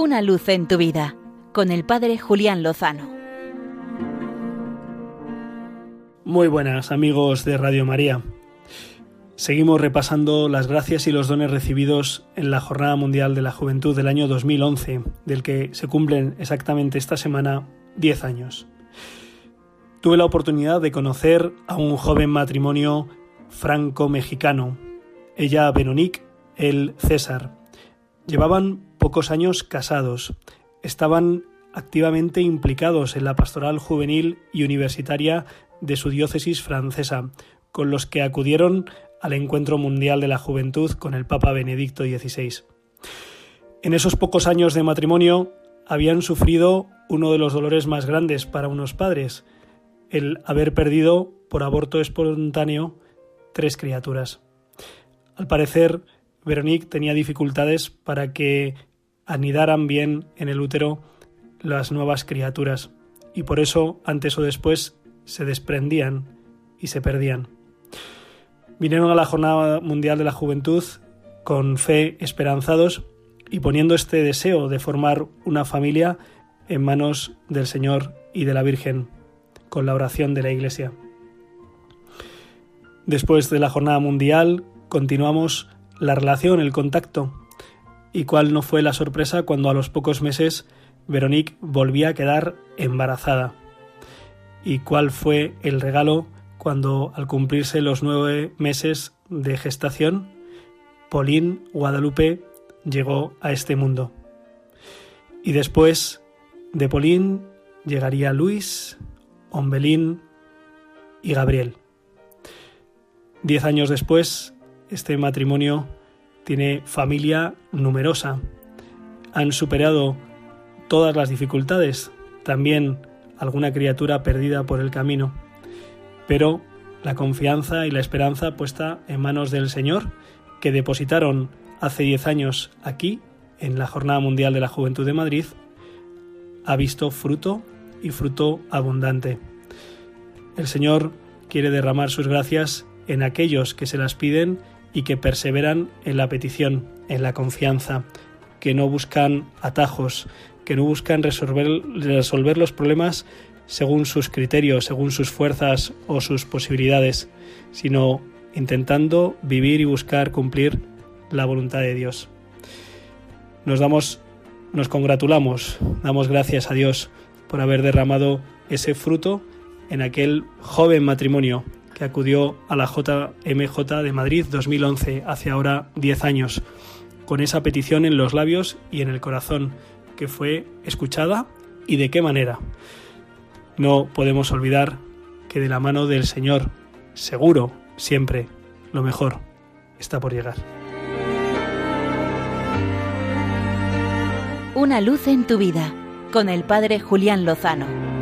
Una luz en tu vida con el Padre Julián Lozano. Muy buenas amigos de Radio María. Seguimos repasando las gracias y los dones recibidos en la Jornada Mundial de la Juventud del año 2011, del que se cumplen exactamente esta semana 10 años. Tuve la oportunidad de conocer a un joven matrimonio franco-mexicano, ella Veronique, él César. Llevaban pocos años casados, estaban activamente implicados en la pastoral juvenil y universitaria de su diócesis francesa, con los que acudieron al Encuentro Mundial de la Juventud con el Papa Benedicto XVI. En esos pocos años de matrimonio habían sufrido uno de los dolores más grandes para unos padres, el haber perdido por aborto espontáneo tres criaturas. Al parecer, Veronique tenía dificultades para que anidaran bien en el útero las nuevas criaturas, y por eso, antes o después, se desprendían y se perdían. Vinieron a la Jornada Mundial de la Juventud con fe esperanzados y poniendo este deseo de formar una familia en manos del Señor y de la Virgen, con la oración de la Iglesia. Después de la Jornada Mundial continuamos la relación, el contacto, y cuál no fue la sorpresa cuando a los pocos meses Veronique volvía a quedar embarazada y cuál fue el regalo cuando al cumplirse los nueve meses de gestación, Pauline Guadalupe llegó a este mundo. Y después de Pauline llegaría Luis, Ombelín y Gabriel. Diez años después, este matrimonio tiene familia numerosa. Han superado todas las dificultades, también alguna criatura perdida por el camino, pero la confianza y la esperanza puesta en manos del Señor, que depositaron hace diez años aquí, en la Jornada Mundial de la Juventud de Madrid, ha visto fruto y fruto abundante. El Señor quiere derramar sus gracias en aquellos que se las piden y que perseveran en la petición, en la confianza, que no buscan atajos, que no buscan resolver, resolver los problemas según sus criterios, según sus fuerzas o sus posibilidades, sino intentando vivir y buscar cumplir la voluntad de Dios. Nos damos, nos congratulamos, damos gracias a Dios por haber derramado ese fruto en aquel joven matrimonio que acudió a la JMJ de Madrid 2011, hace ahora 10 años, con esa petición en los labios y en el corazón, que fue escuchada y de qué manera. No podemos olvidar que de la mano del Señor, seguro, siempre, lo mejor está por llegar. Una luz en tu vida con el Padre Julián Lozano.